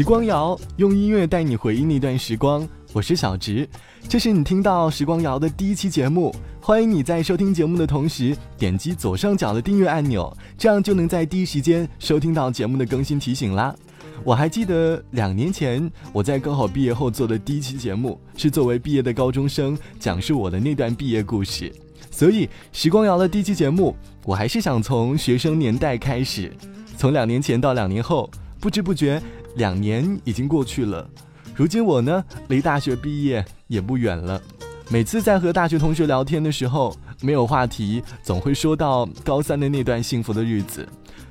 时光谣用音乐带你回忆那段时光，我是小植，这是你听到时光谣的第一期节目。欢迎你在收听节目的同时点击左上角的订阅按钮，这样就能在第一时间收听到节目的更新提醒啦。我还记得两年前我在高考毕业后做的第一期节目，是作为毕业的高中生讲述我的那段毕业故事。所以时光谣的第一期节目，我还是想从学生年代开始，从两年前到两年后，不知不觉两年已经过去了。如今我呢，离大学毕业也不远了。每次在和大学同学聊天的时候，没有话题，总会说到高三的那段幸福的日子。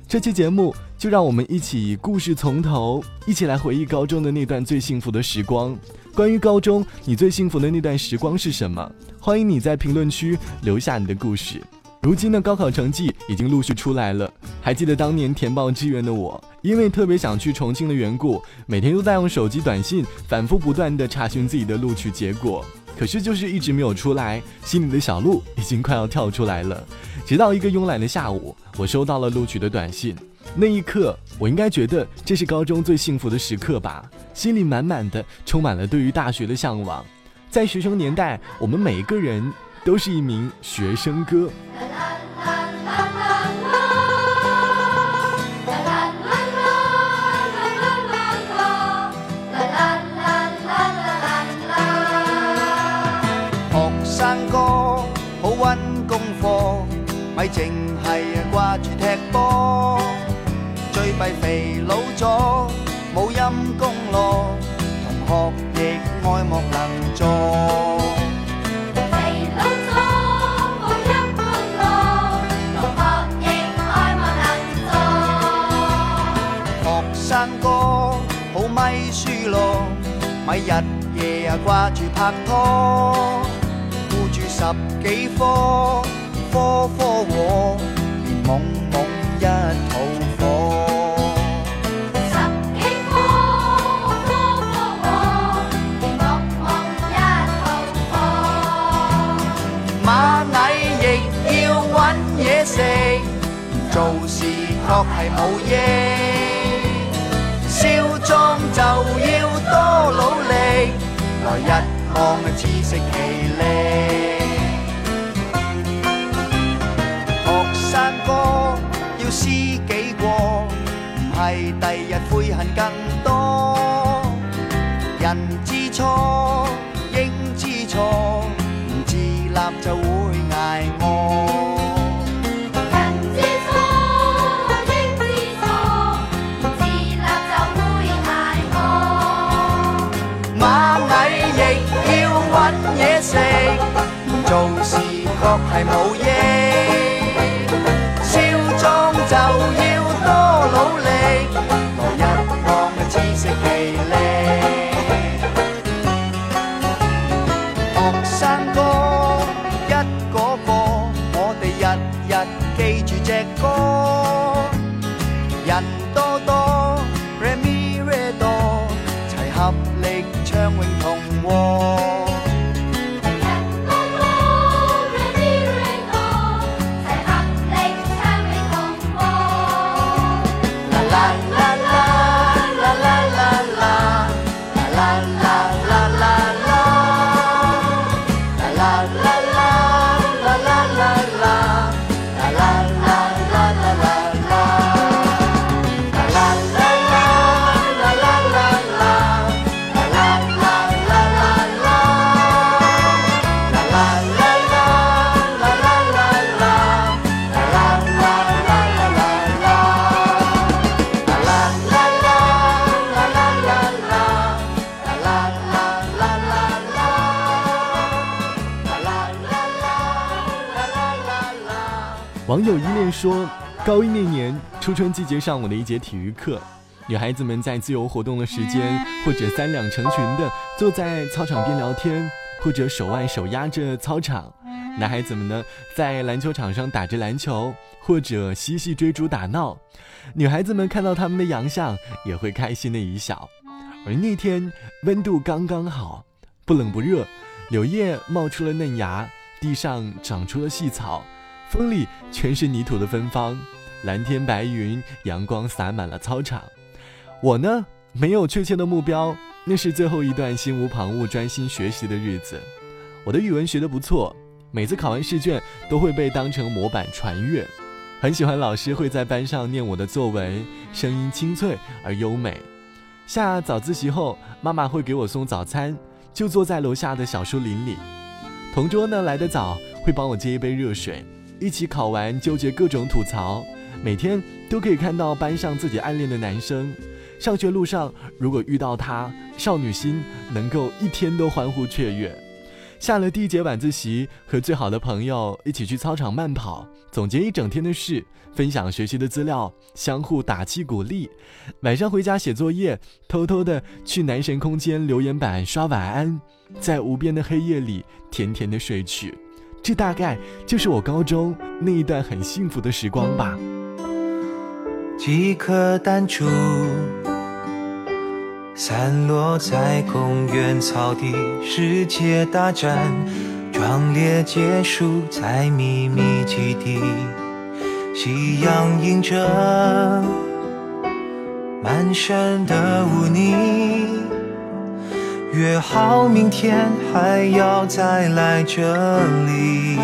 这期节目就让我们一起故事从头，一起来回忆高中的那段最幸福的时光。关于高中，你最幸福的那段时光是什么？欢迎你在评论区留下你的故事。如今的高考成绩已经陆续出来了，还记得当年填报志愿的我，因为特别想去重庆的缘故，每天都在用手机短信反复不断的查询自己的录取结果。可是就是一直没有出来，心里的小鹿已经快要跳出来了。直到一个慵懒的下午，我收到了录取的短信，那一刻，我应该觉得这是高中最幸福的时刻吧，心里满满的充满了对于大学的向往。在学生年代，我们每一个人都是一名学生哥。学生哥好温功课咪净系日夜啊挂住拍拖，顾住十几科。科科和，连懵懵一肚火。十几科科科和，连懵懵一肚火。蚂蚁亦要揾嘢食，做事确系冇益。就要多努力，来日望自食其力。视觉系冇益超壮就要多努力网友依恋说，高一那年初春季节上午的一节体育课，女孩子们在自由活动的时间，或者三两成群的坐在操场边聊天，或者手挽手压着操场；男孩子们呢，在篮球场上打着篮球，或者嬉戏追逐打闹。女孩子们看到他们的洋相，也会开心的一笑。而那天温度刚刚好，不冷不热，柳叶冒出了嫩芽，地上长出了细草。风里全是泥土的芬芳，蓝天白云，阳光洒满了操场。我呢，没有确切的目标，那是最后一段心无旁骛、专心学习的日子。我的语文学得不错，每次考完试卷都会被当成模板传阅。很喜欢老师会在班上念我的作文，声音清脆而优美。下早自习后，妈妈会给我送早餐，就坐在楼下的小树林里。同桌呢来得早，会帮我接一杯热水，一起考完纠结各种吐槽。每天都可以看到班上自己暗恋的男生。上学路上如果遇到他，少女心能够一天都欢呼雀跃。下了第一节晚自习，和最好的朋友一起去操场慢跑，总结一整天的事，分享学习的资料，相互打气鼓励。晚上回家写作业，偷偷的去男神空间留言板刷晚安，在无边的黑夜里甜甜的睡去。这大概就是我高中那一段很幸福的时光吧。几颗弹珠散落在公园草地，世界大战壮烈结束在秘密基地。夕阳映着满山的污泥，约好明天还要再来这里。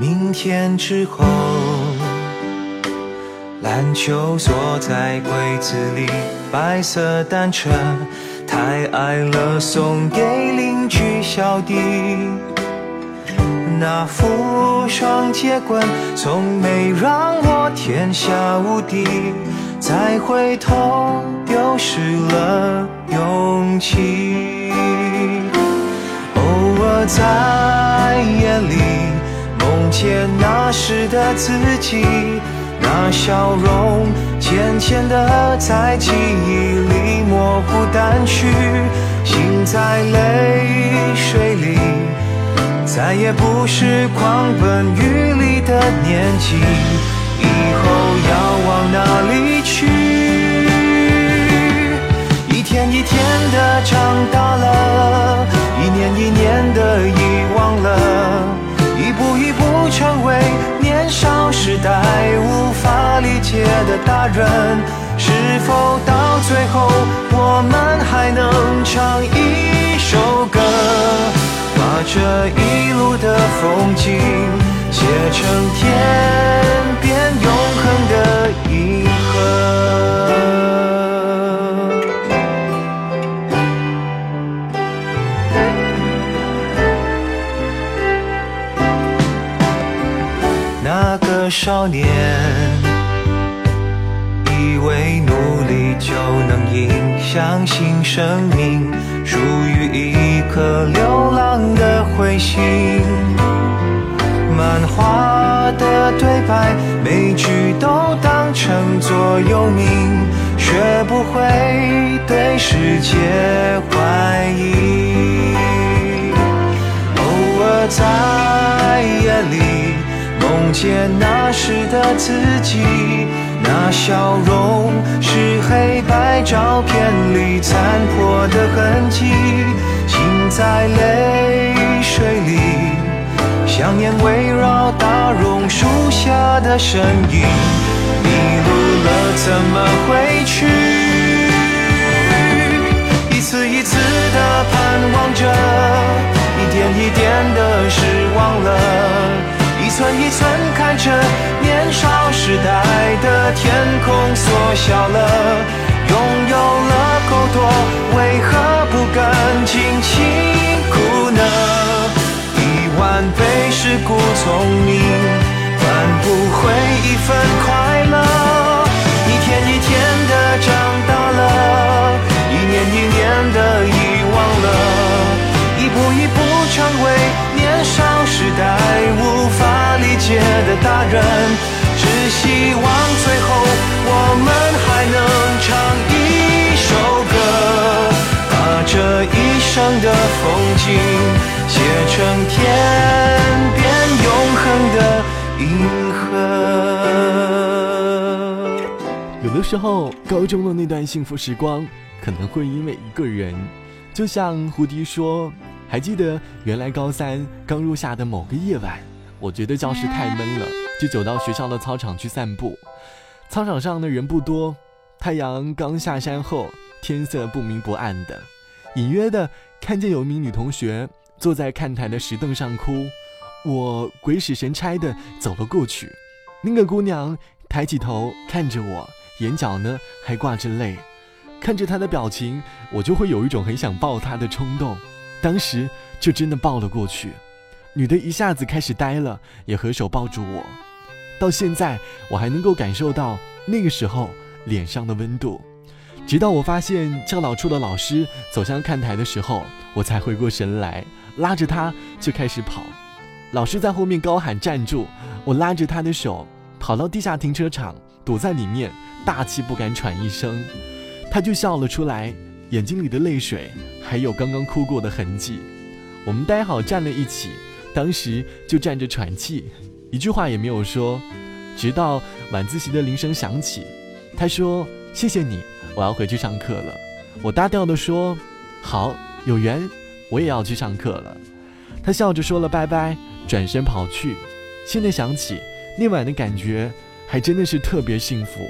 明天之后。篮球锁在柜子里，白色单车太矮了，送给邻居小弟。那副双截棍从没让我天下无敌，再回头丢失了勇气。偶尔在夜里梦见那时的自己。那笑容渐渐地在记忆里模糊淡去，心在泪水里，再也不是狂奔雨里的年纪。要往哪里去？一天一天的长大了，一年一年的遗忘了，一步一步成为年少时代无法理解的大人，是否到最后我们还能唱一首歌，把这一路的风景写成天边那个少年以为努力就能赢，相信生命属于一颗流浪的彗星。漫画的对白，每句都当成座右铭，学不会对世界怀疑。偶尔在夜里。见那时的自己，那笑容是黑白照片里残破的痕迹，心在泪水里，想念围绕大榕树下的身影，迷路了怎么回去？一次一次的盼望着，一点一点的失望了。一寸一寸看着年少时代的天空缩小了，拥有了够多，为何不敢尽情哭呢？一万倍是故聪明，换不回一份快大人，只希望最后我们还能唱一首歌，把这一生的风景写成天边永恒的银河。有的时候，高中的那段幸福时光，可能会因为一个人，就像胡迪说：“还记得原来高三刚入夏的某个夜晚。”我觉得教室太闷了，就走到学校的操场去散步。操场上的人不多，太阳刚下山后，天色不明不暗的，隐约的看见有一名女同学坐在看台的石凳上哭。我鬼使神差的走了过去，那个姑娘抬起头看着我，眼角呢还挂着泪。看着她的表情，我就会有一种很想抱她的冲动。当时就真的抱了过去。女的一下子开始呆了，也合手抱住我。到现在，我还能够感受到那个时候脸上的温度。直到我发现教导处的老师走向看台的时候，我才回过神来，拉着她就开始跑。老师在后面高喊站住，我拉着他的手跑到地下停车场，躲在里面，大气不敢喘一声。他就笑了出来，眼睛里的泪水还有刚刚哭过的痕迹。我们待好站了一起，当时就站着喘气，一句话也没有说，直到晚自习的铃声响起。他说：“谢谢你，我要回去上课了。”我搭调的说：“好，有缘，我也要去上课了。”他笑着说了拜拜。转身跑去，现在想起那晚的感觉，还真的是特别幸福。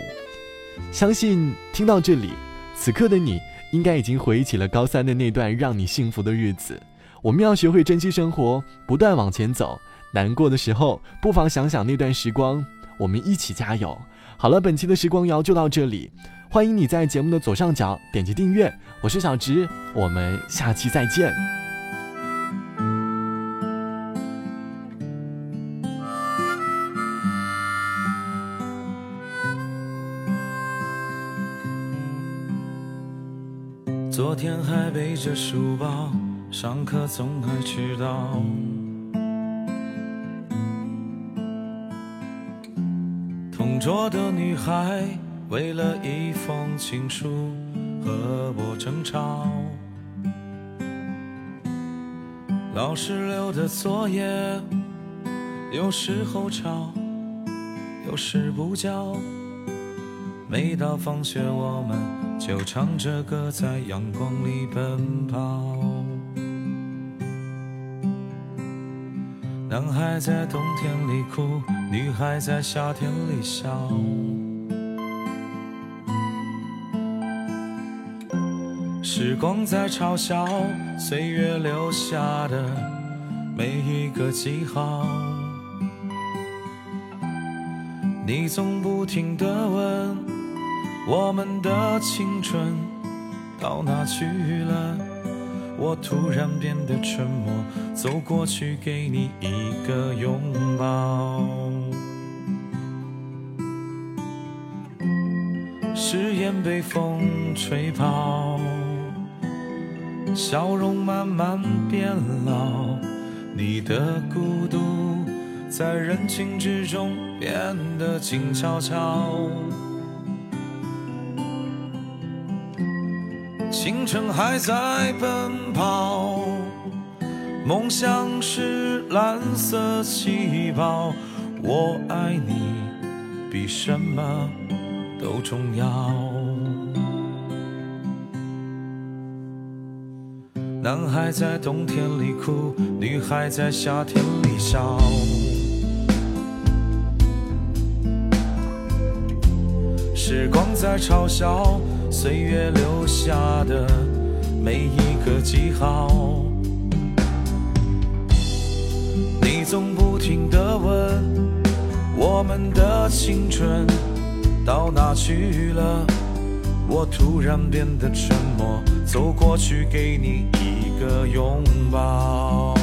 相信听到这里，此刻的你应该已经回忆起了高三的那段让你幸福的日子。我们要学会珍惜生活，不断往前走。难过的时候，不妨想想那段时光，我们一起加油。好了，本期的时光谣就到这里，欢迎你在节目的左上角点击订阅。我是小直，我们下期再见。昨天还背着书包，上课总爱迟到。同桌的女孩为了一封情书和我争吵。老师留的作业有时候抄，有时不交。每到放学，我们就唱着歌在阳光里奔跑。孩在冬天里哭，女孩在夏天里笑。时光在嘲笑岁月留下的每一个记号。你总不停地问我们的青春到哪去了？我突然变得沉默，走过去给你一个拥抱。誓言被风吹跑，笑容慢慢变老，你的孤独在人群之中变得静悄悄。青春还在奔跑，梦想是蓝色气泡。我爱你比什么都重要。男孩在冬天里哭，女孩在夏天里笑。时光在嘲笑岁月留下的每一个记号。你总不停地问我们的青春到哪去了？我突然变得沉默，走过去给你一个拥抱。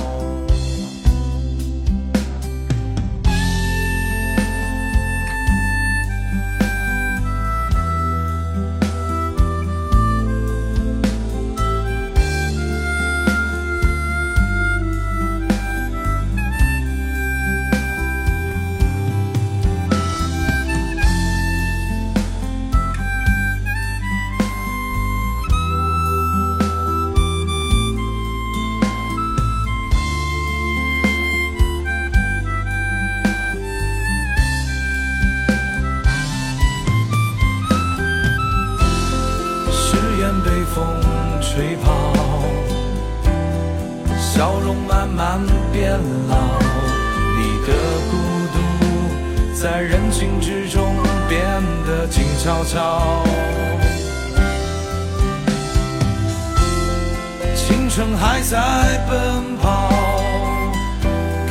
笑容慢慢变老，你的孤独在人群之中变得静悄悄。青春还在奔跑，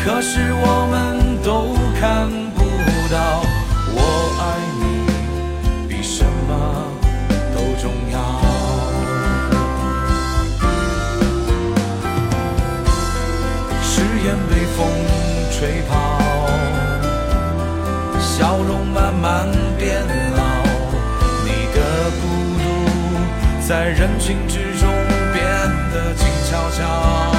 可是我们都看不到。我爱被风吹跑，笑容慢慢变老。你的孤独在人群之中变得静悄悄。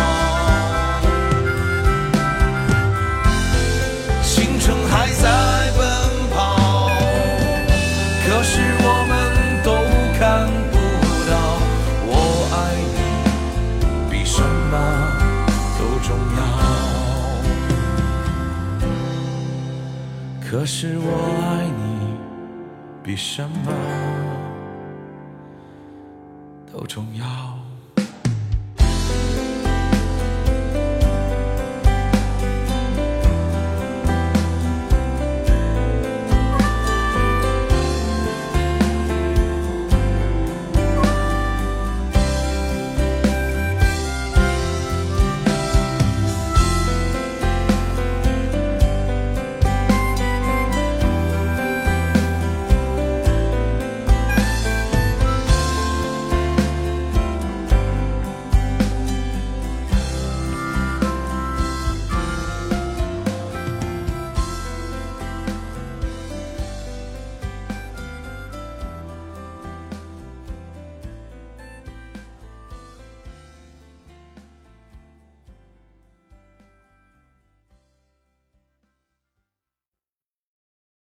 可是我爱你比什么都重要。